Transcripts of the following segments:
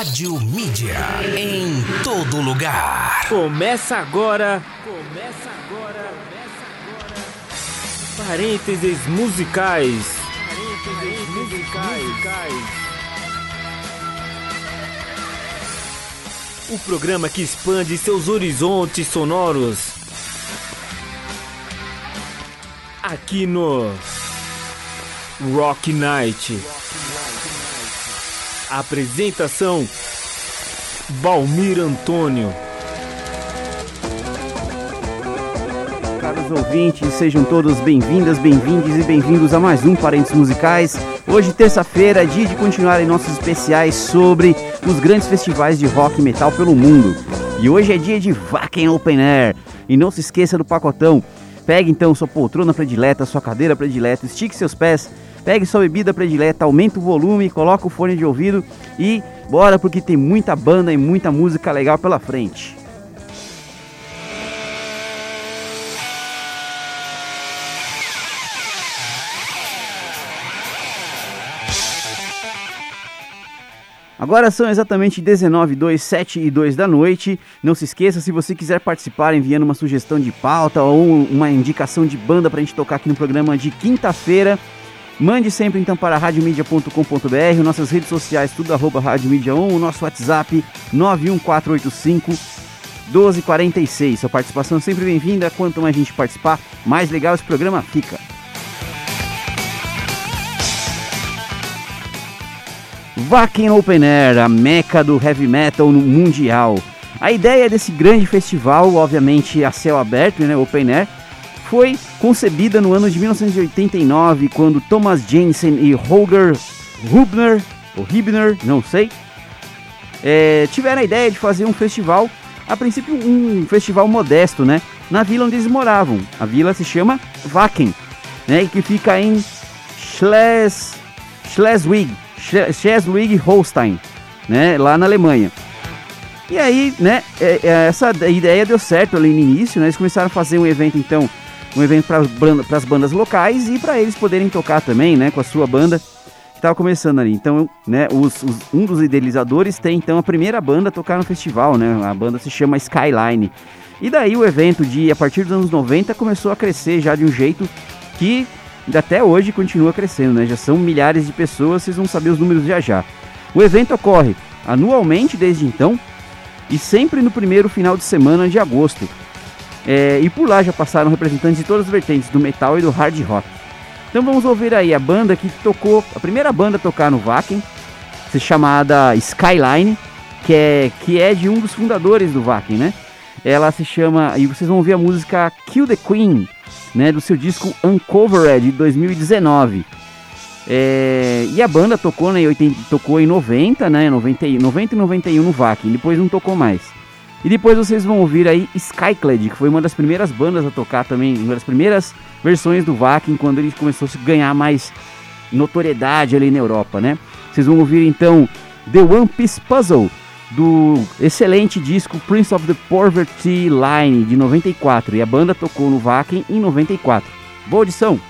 Rádio Mídia. Em todo lugar. Começa agora. Começa agora. Começa agora. Parênteses musicais. Parênteses musicais. O programa que expande seus horizontes sonoros. Aqui no Rock Night. Apresentação Balmir Antônio. Caros ouvintes, sejam todos bem-vindas, bem-vindos e bem-vindos a mais um Parentes Musicais. Hoje, terça-feira, dia de continuar em nossos especiais sobre os grandes festivais de rock e metal pelo mundo. E hoje é dia de Wacken Open Air. E não se esqueça do pacotão. Pegue então sua poltrona predileta, sua cadeira predileta, estique seus pés Pegue sua bebida predileta, aumenta o volume, coloca o fone de ouvido e bora porque tem muita banda e muita música legal pela frente. Agora são exatamente 19, 2, 7 e 2 da noite. Não se esqueça, se você quiser participar enviando uma sugestão de pauta ou uma indicação de banda para a gente tocar aqui no programa de quinta-feira, Mande sempre então para radiomedia.com.br, nossas redes sociais, tudo arroba radiomedia 1, o nosso WhatsApp 91485 1246. Sua participação é sempre bem-vinda. Quanto mais gente participar, mais legal esse programa fica. Wacken Open Air, a meca do heavy metal no mundial. A ideia desse grande festival, obviamente a céu aberto, né, Open Air, foi concebida no ano de 1989, quando Thomas Jensen e Holger Hubner, ou Hibner, não sei, é, tiveram a ideia de fazer um festival, a princípio um festival modesto, né, na vila onde eles moravam. A vila se chama Wacken, né, que fica em Schles, Schleswig, Schleswig-Holstein, né, lá na Alemanha. E aí, né, é, é, essa ideia deu certo ali no início, né, eles começaram a fazer um evento então um evento para as bandas locais e para eles poderem tocar também, né, com a sua banda que estava começando ali. Então, né, os, os, um dos idealizadores tem então a primeira banda a tocar no festival, né? A banda se chama Skyline. E daí o evento de a partir dos anos 90 começou a crescer já de um jeito que até hoje continua crescendo, né? Já são milhares de pessoas, vocês vão saber os números já já. O evento ocorre anualmente desde então e sempre no primeiro final de semana de agosto. É, e por lá já passaram representantes de todas as vertentes do metal e do hard rock. Então vamos ouvir aí a banda que tocou, a primeira banda a tocar no Wacken, chamada Skyline, que é, que é de um dos fundadores do Wacken, né? Ela se chama, e vocês vão ouvir a música Kill the Queen, né, do seu disco Uncovered de 2019. É, e a banda tocou, né, 80, tocou em 90, né, 90, 90 e 91 no Wacken, depois não tocou mais. E depois vocês vão ouvir aí Skyclad, que foi uma das primeiras bandas a tocar também, uma das primeiras versões do Vakin, quando ele começou a ganhar mais notoriedade ali na Europa, né? Vocês vão ouvir então The One Piece Puzzle, do excelente disco Prince of the Poverty Line, de 94. E a banda tocou no Vakin em 94. Boa audição!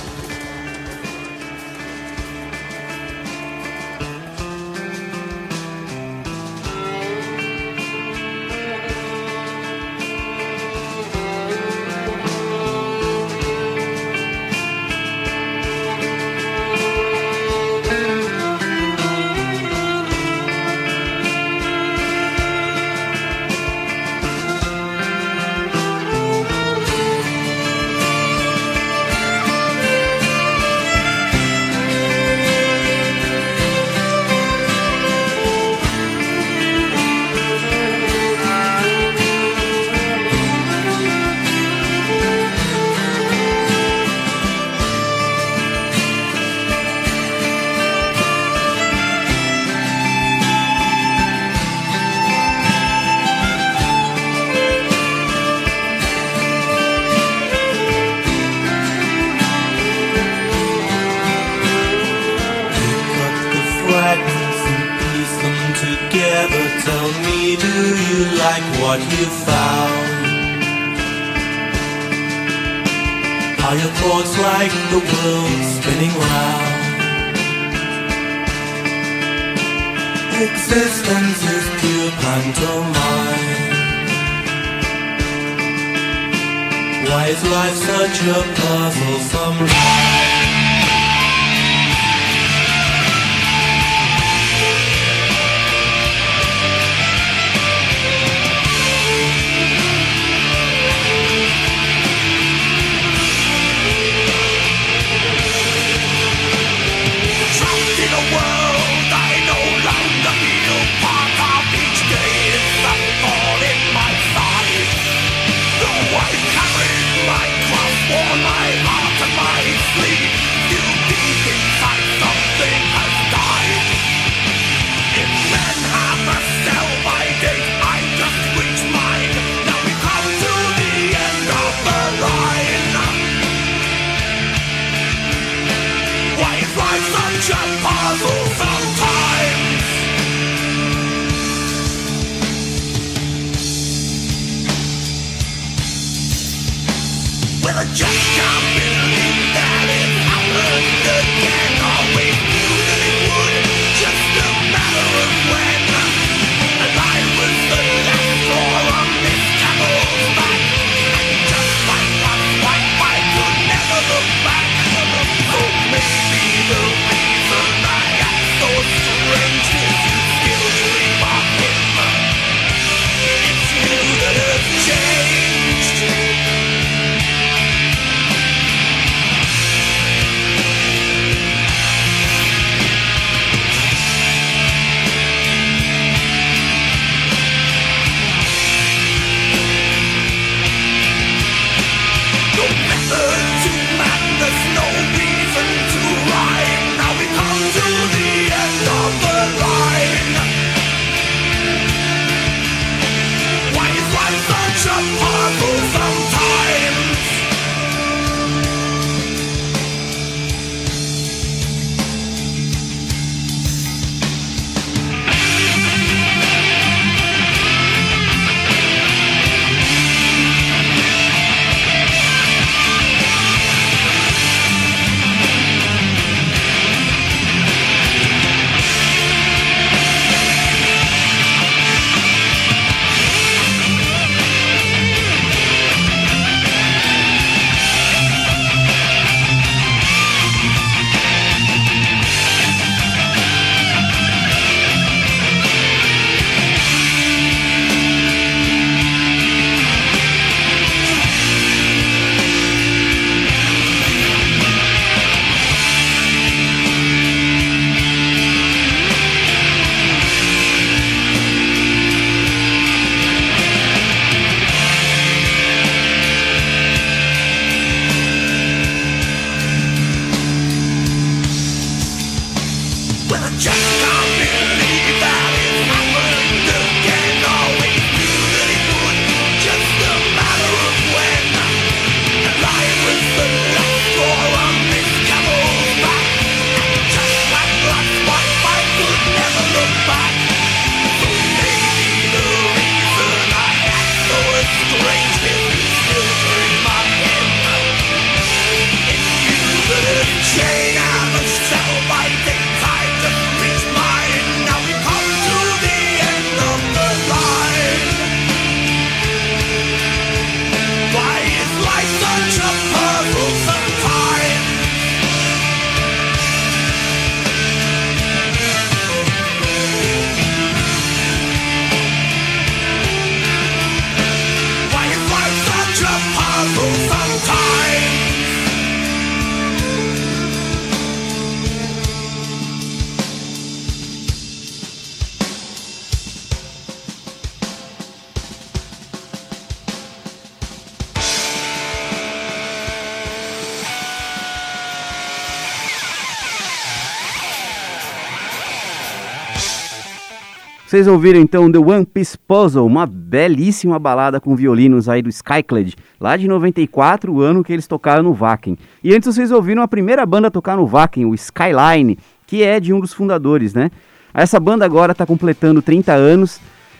Vocês ouviram então The One Piece Puzzle, uma belíssima balada com violinos aí do Skyclad, lá de 94, o ano que eles tocaram no Wacken. E antes vocês ouviram a primeira banda a tocar no Wacken, o Skyline, que é de um dos fundadores, né? Essa banda agora está completando 30 anos,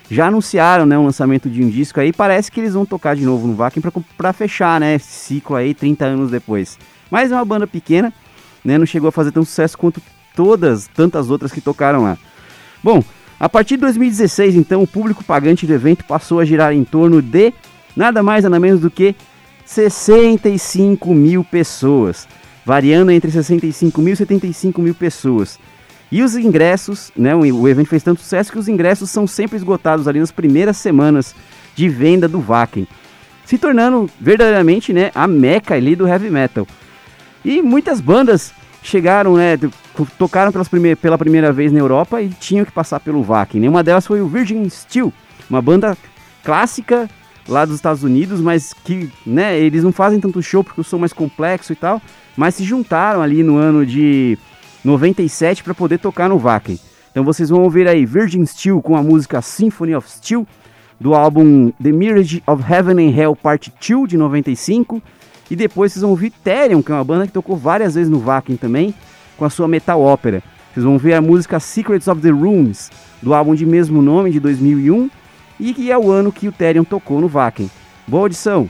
já anunciaram né, o lançamento de um disco aí, parece que eles vão tocar de novo no Wacken para fechar né, esse ciclo aí 30 anos depois. Mas é uma banda pequena, né, não chegou a fazer tão sucesso quanto todas, tantas outras que tocaram lá. Bom, a partir de 2016, então, o público pagante do evento passou a girar em torno de nada mais nada menos do que 65 mil pessoas, variando entre 65 mil e 75 mil pessoas. E os ingressos, né, o evento fez tanto sucesso que os ingressos são sempre esgotados ali nas primeiras semanas de venda do Wacken, se tornando verdadeiramente né, a meca ali do heavy metal. E muitas bandas chegaram, né, tocaram pelas prime pela primeira vez na Europa e tinham que passar pelo Wacken. Nenhuma delas foi o Virgin Steel, uma banda clássica lá dos Estados Unidos, mas que, né, eles não fazem tanto show porque o som é mais complexo e tal, mas se juntaram ali no ano de 97 para poder tocar no Wacken. Então vocês vão ouvir aí Virgin Steel com a música Symphony of Steel do álbum The Mirage of Heaven and Hell Part 2 de 95 e depois vocês vão ouvir Therion, que é uma banda que tocou várias vezes no Wacken também, com a sua metal ópera. Vocês vão ver a música Secrets of the Runes, do álbum de mesmo nome de 2001, e que é o ano que o Therion tocou no Wacken. Boa audição!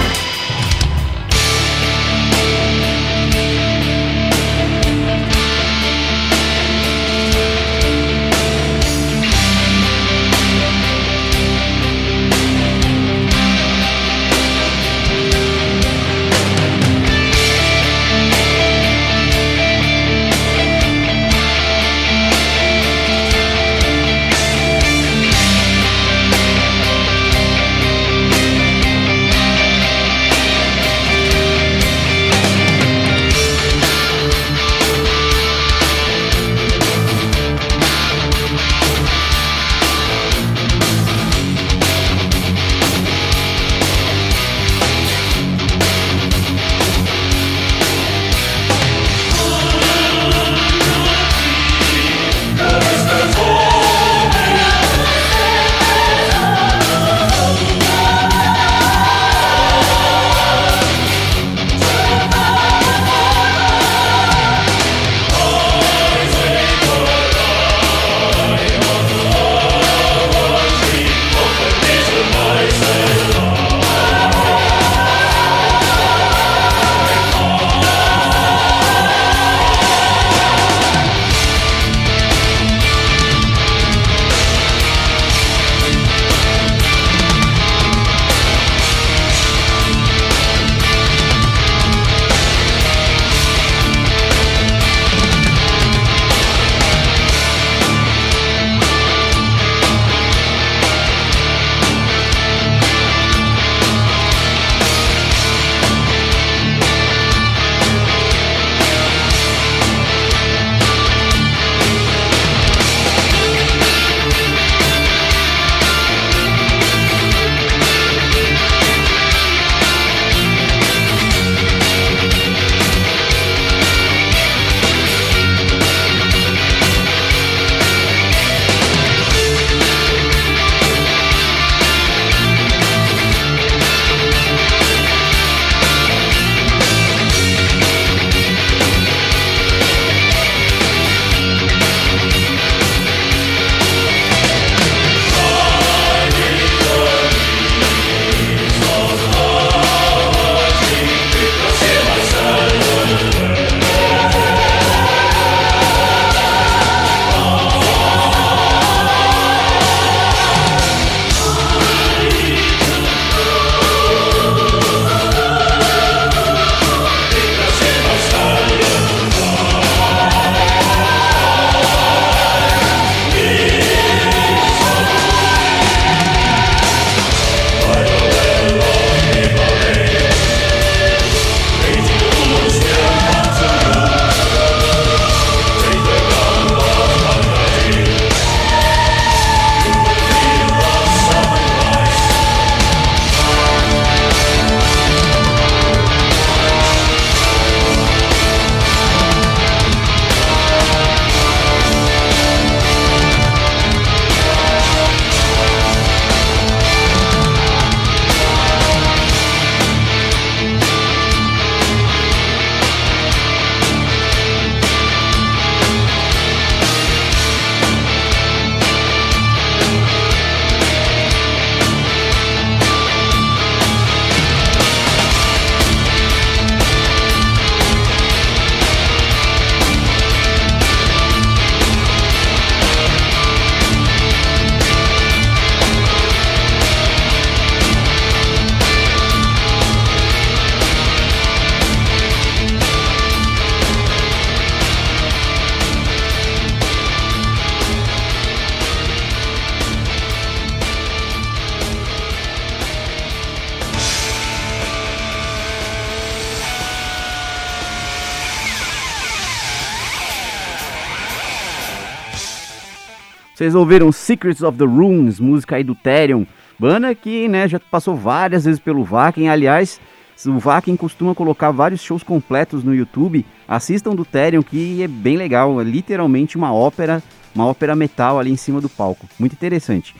Vocês ouviram Secrets of the Rooms, música aí do Therion, banda que né, já passou várias vezes pelo Vakin. Aliás, o Vakin costuma colocar vários shows completos no YouTube. Assistam do Therion, que é bem legal, é literalmente uma ópera, uma ópera metal ali em cima do palco. Muito interessante.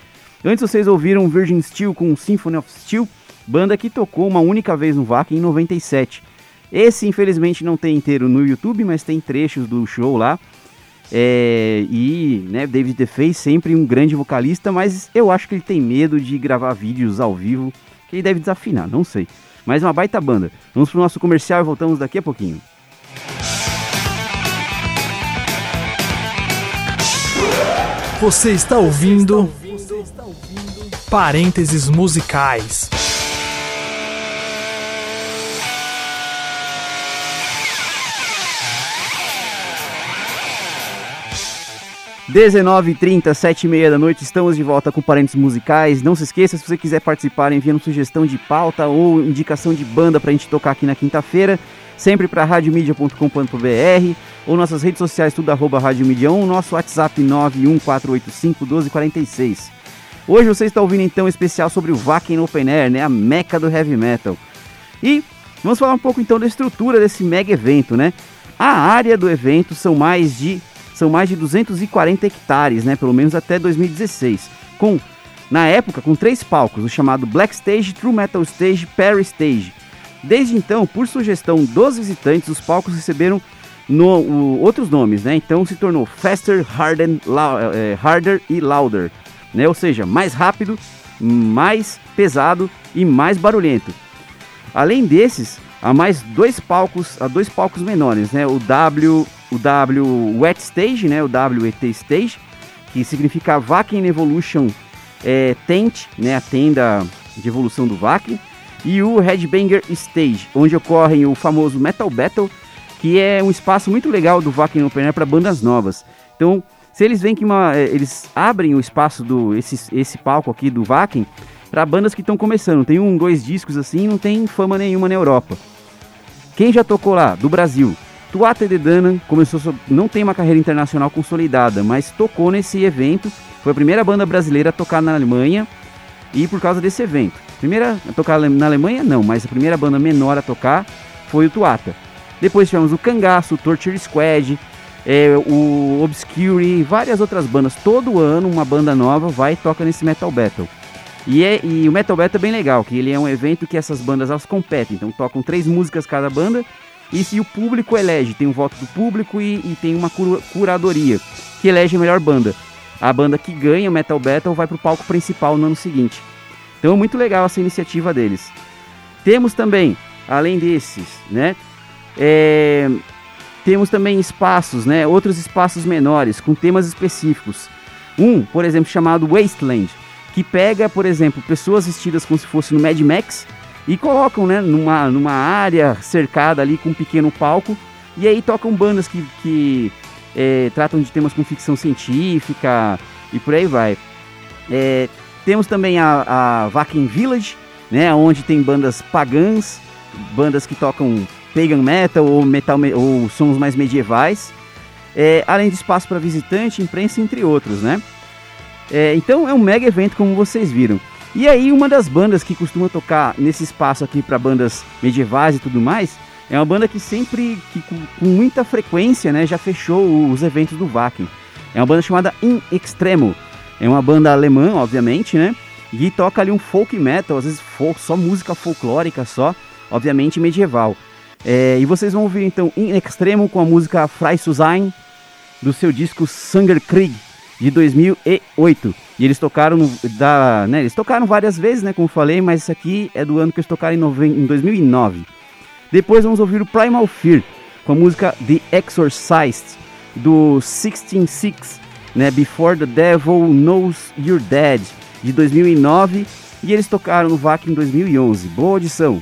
Antes vocês ouviram Virgin Steel com Symphony of Steel, banda que tocou uma única vez no Vakin em 97. Esse infelizmente não tem inteiro no YouTube, mas tem trechos do show lá. É, e né, David The sempre um grande vocalista, mas eu acho que ele tem medo de gravar vídeos ao vivo, que ele deve desafinar, não sei. Mas uma baita banda. Vamos pro nosso comercial e voltamos daqui a pouquinho. Você está ouvindo, Você está ouvindo... Parênteses Musicais. 19h30, 7h30 da noite, estamos de volta com Parentes Musicais. Não se esqueça, se você quiser participar, enviando sugestão de pauta ou indicação de banda para a gente tocar aqui na quinta-feira, sempre para radiomedia.com.br ou nossas redes sociais, tudo arroba radiomedia 1, nosso WhatsApp 914851246. Hoje você está ouvindo então um especial sobre o Wacken Open Air, né, a meca do heavy metal. E vamos falar um pouco então da estrutura desse mega evento, né? A área do evento são mais de são mais de 240 hectares, né, pelo menos até 2016, com na época com três palcos, o chamado Black Stage, True Metal Stage, Perry Stage. Desde então, por sugestão dos visitantes, os palcos receberam no, o- outros nomes, né? Então se tornou Faster, Harder, Lou- eh, Harder e Louder, né? Ou seja, mais rápido, mais pesado e mais barulhento. Além desses, há mais dois palcos, há dois palcos menores, né? O W, o W Wet Stage, né? O WET Stage, que significa Wacken Evolution é, Tent, né? A tenda de evolução do Wacken. E o Headbanger Stage, onde ocorrem o famoso Metal Battle, que é um espaço muito legal do Wacken Open Air para bandas novas. Então, se eles veem que uma, eh, eles abrem o espaço do esse, esse palco aqui do Wacken para bandas que estão começando, tem um, dois discos assim, não tem fama nenhuma na Europa. Quem já tocou lá do Brasil? Tuata de Danann começou, não tem uma carreira internacional consolidada, mas tocou nesse evento. Foi a primeira banda brasileira a tocar na Alemanha e por causa desse evento. Primeira a tocar na Alemanha, não, mas a primeira banda menor a tocar foi o Tuata. Depois tivemos o Cangaço, o Torture Squad, é, o Obscure e várias outras bandas. Todo ano uma banda nova vai e toca nesse Metal Battle. E, é, e o Metal Battle é bem legal, que ele é um evento que essas bandas elas competem. Então tocam três músicas cada banda e se o público elege, tem um voto do público e, e tem uma cura- curadoria que elege a melhor banda. A banda que ganha o Metal Battle vai pro palco principal no ano seguinte. Então é muito legal essa iniciativa deles. Temos também, além desses, né? é, temos também espaços, né? Outros espaços menores com temas específicos. Um, por exemplo, chamado Wasteland, que pega, por exemplo, pessoas vestidas como se fosse no Mad Max e colocam, né, numa, numa área cercada ali com um pequeno palco e aí tocam bandas que, que é, tratam de temas com ficção científica e por aí vai. É, temos também a, a Wacken Village, né, onde tem bandas pagãs, bandas que tocam pagan metal ou metal me- ou sons mais medievais, é, além de espaço para visitante, imprensa, entre outros, né? É, então é um mega evento como vocês viram. E aí uma das bandas que costuma tocar nesse espaço aqui para bandas medievais e tudo mais é uma banda que sempre, que com, com muita frequência, né, já fechou os eventos do Wacken. É uma banda chamada In Extremo. É uma banda alemã, obviamente, né? E toca ali um folk metal, às vezes folk, só música folclórica só, obviamente medieval. É, e vocês vão ouvir então In Extremo com a música Frei Susain do seu disco Sangerkrieg de 2008. E eles tocaram da, né, eles tocaram várias vezes, né, como falei, mas esse aqui é do ano que eles tocaram em, noven- em 2009. Depois vamos ouvir o Primal Fear com a música The Exorcist do 166, né, Before the Devil Knows You're Dead de 2009 e eles tocaram no VAC em 2011. Boa audição.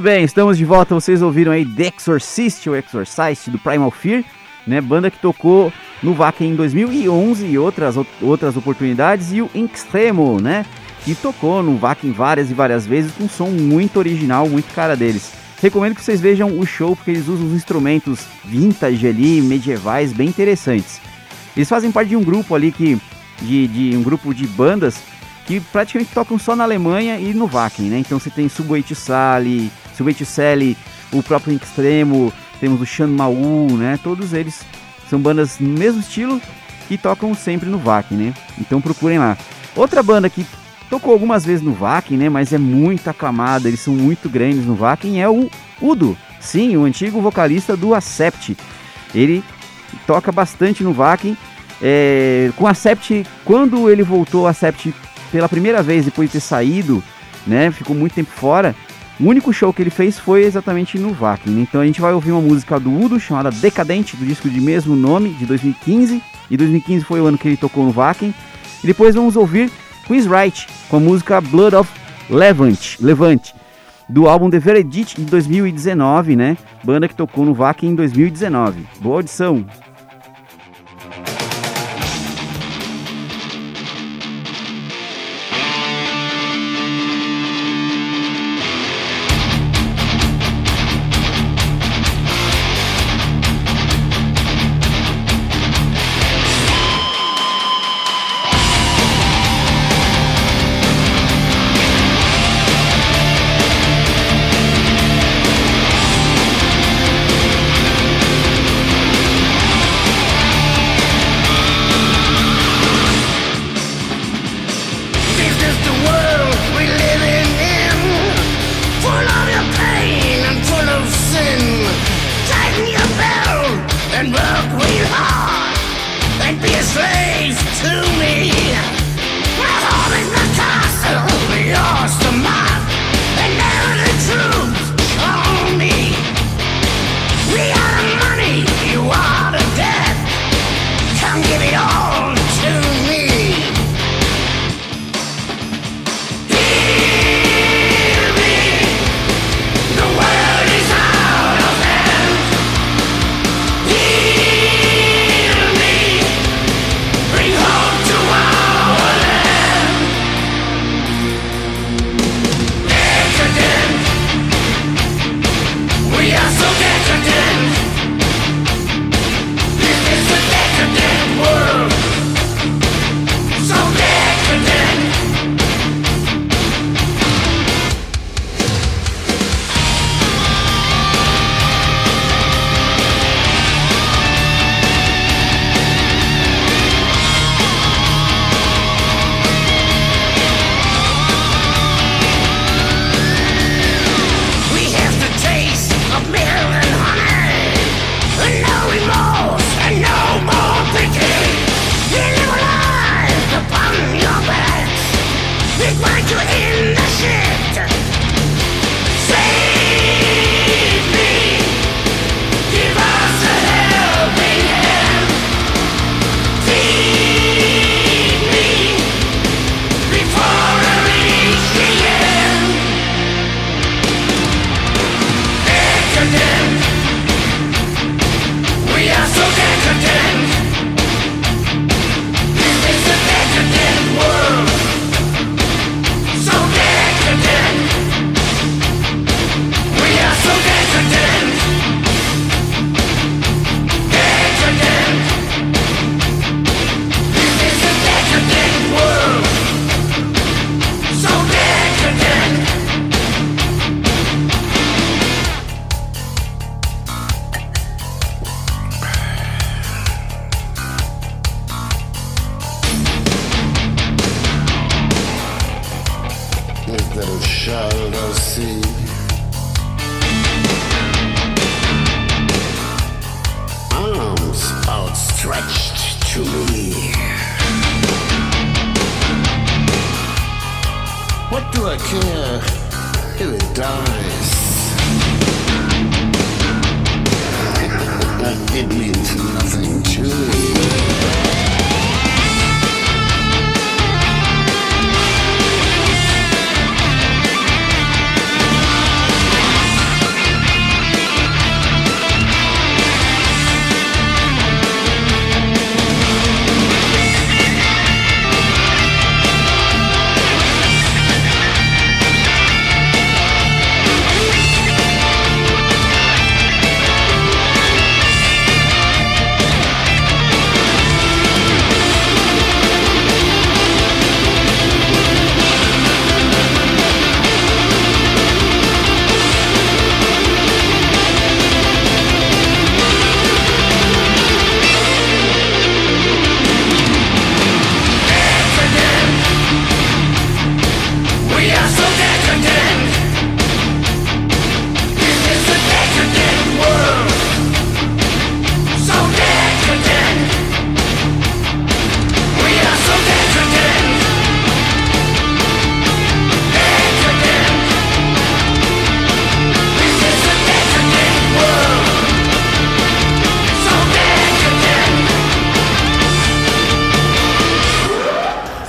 Muito bem, estamos de volta. Vocês ouviram aí The Exorcist, ou Exorcist, do Primal Fear, né? Banda que tocou no Wacken em 2011 e outras, outras oportunidades. E o Extremo, né? que tocou no Vakin várias e várias vezes com um som muito original, muito cara deles. Recomendo que vocês vejam o show porque eles usam uns instrumentos vintage ali, medievais, bem interessantes. Eles fazem parte de um grupo ali que de, de um grupo de bandas que praticamente tocam só na Alemanha e no Wacken, né? Então você tem Subway to Sally, To Sally, o próprio Extremo, temos o Shan Mau, né? Todos eles são bandas no mesmo estilo que tocam sempre no Wacken, né? Então procurem lá. Outra banda que tocou algumas vezes no Wacken, né? Mas é muito aclamada, eles são muito grandes no Wacken, é o Udo. Sim, o antigo vocalista do Acept. Ele toca bastante no Wacken. É, com a Acept, quando ele voltou a Acept pela primeira vez depois de ter saído, né? Ficou muito tempo fora. O único show que ele fez foi exatamente no né? Então a gente vai ouvir uma música do Udo chamada Decadente, do disco de mesmo nome, de 2015. E 2015 foi o ano que ele tocou no Wacken. E depois vamos ouvir Chris Wright com a música Blood of Levant, Levante, do álbum The Verdict de 2019, né? Banda que tocou no Wacken em 2019. Boa audição!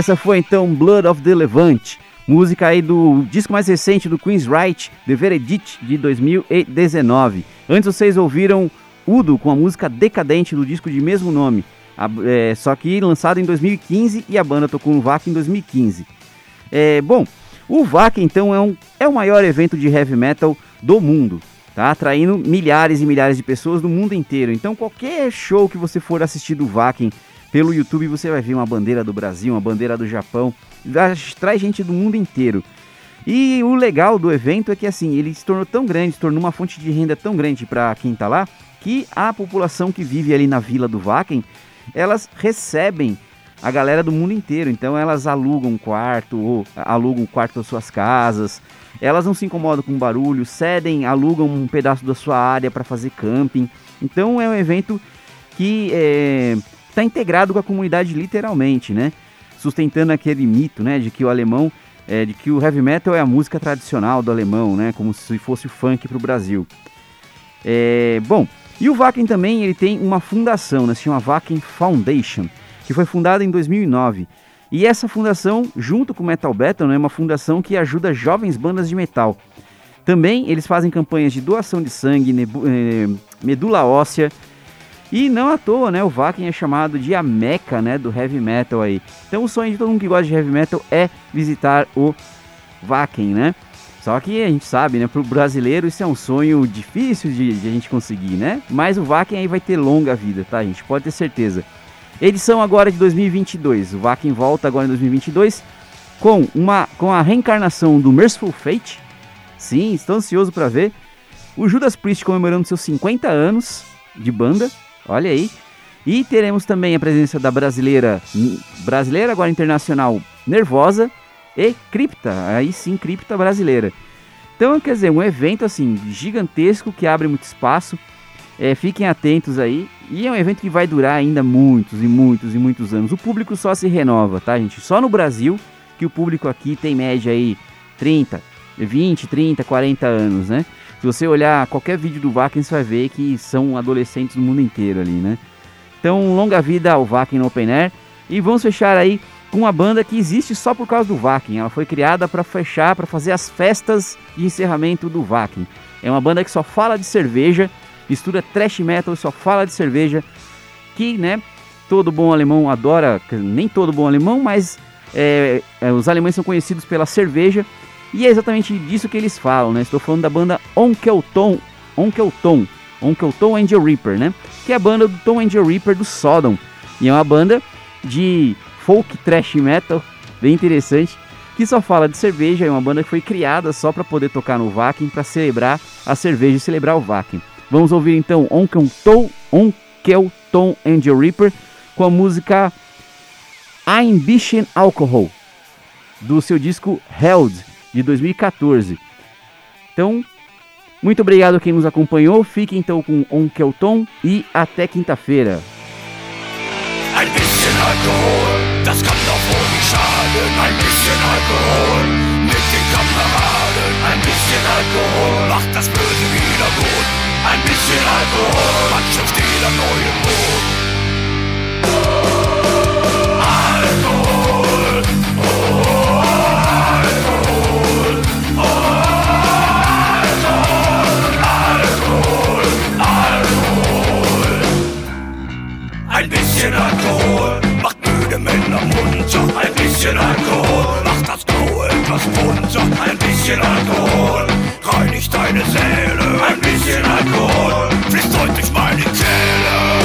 Essa foi então Blood of the Levant, música aí do disco mais recente do Queen's Right, The Veredict, de 2019. Antes vocês ouviram Udo com a música Decadente do disco de mesmo nome, é, só que lançado em 2015 e a banda tocou no VAC em 2015. É, bom, o VAC então é, um, é o maior evento de heavy metal do mundo, tá? Atraindo milhares e milhares de pessoas do mundo inteiro. Então qualquer show que você for assistir do VAC pelo YouTube, você vai ver uma bandeira do Brasil, uma bandeira do Japão, traz gente do mundo inteiro. E o legal do evento é que assim, ele se tornou tão grande, se tornou uma fonte de renda tão grande para quem tá lá, que a população que vive ali na vila do Vaken, elas recebem a galera do mundo inteiro. Então elas alugam um quarto ou alugam um quarto das suas casas. Elas não se incomodam com barulho, cedem, alugam um pedaço da sua área para fazer camping. Então é um evento que está integrado com a comunidade literalmente, né? Sustentando aquele mito, né, de que o alemão, é, de que o heavy metal é a música tradicional do alemão, né, como se fosse o funk para o Brasil. É, bom, e o Wacken também ele tem uma fundação, né, se chama Wacken Foundation, que foi fundada em 2009. E essa fundação, junto com o Metal Battle, né, é uma fundação que ajuda jovens bandas de metal. Também eles fazem campanhas de doação de sangue, eh, medula óssea. E não à toa, né? O Wacken é chamado de a meca, né? Do heavy metal aí. Então o sonho de todo mundo que gosta de heavy metal é visitar o Wacken, né? Só que a gente sabe, né? Pro brasileiro isso é um sonho difícil de, de a gente conseguir, né? Mas o Wacken aí vai ter longa vida, tá, gente? Pode ter certeza. Edição agora de 2022. O Wacken volta agora em 2022 com, uma, com a reencarnação do Merciful Fate. Sim, estou ansioso para ver. O Judas Priest comemorando seus 50 anos de banda. Olha aí. E teremos também a presença da brasileira, brasileira agora internacional, Nervosa e Cripta. Aí sim, Cripta brasileira. Então, quer dizer, um evento assim gigantesco que abre muito espaço. É, fiquem atentos aí. E é um evento que vai durar ainda muitos e muitos e muitos anos. O público só se renova, tá, gente? Só no Brasil que o público aqui tem média aí 30, 20, 30, 40 anos, né? Se você olhar qualquer vídeo do Wacken, você vai ver que são adolescentes do mundo inteiro ali, né? Então, longa vida ao Wacken no Open Air. E vamos fechar aí com uma banda que existe só por causa do Wacken. Ela foi criada para fechar, para fazer as festas de encerramento do Wacken. É uma banda que só fala de cerveja, mistura thrash metal só fala de cerveja. Que, né, todo bom alemão adora, nem todo bom alemão, mas é, é, os alemães são conhecidos pela cerveja. E é exatamente disso que eles falam, né? Estou falando da banda Onkel Tom, Onkel Tom, Onkel Tom and the Reaper, né? Que é a banda do Tom and the Reaper do Sodom. E é uma banda de folk thrash metal, bem interessante, que só fala de cerveja. É uma banda que foi criada só para poder tocar no Wacken, para celebrar a cerveja e celebrar o Wacken. Vamos ouvir então Onkel Tom, Tom and the Reaper com a música Ambition Alcohol, do seu disco Held, de 2014. Então, muito obrigado a quem nos acompanhou. Fique então com Onkel Tom e até quinta-feira. Ein bisschen Alkohol, macht das Böse wieder gut. Ein bisschen Alkohol, neuen. Ein bisschen Alkohol macht müde Männer munter. Ein bisschen Alkohol macht das Grau etwas bunter. Ein bisschen Alkohol reinigt deine Seele. Ein bisschen Alkohol fließt heute durch meine Kehle.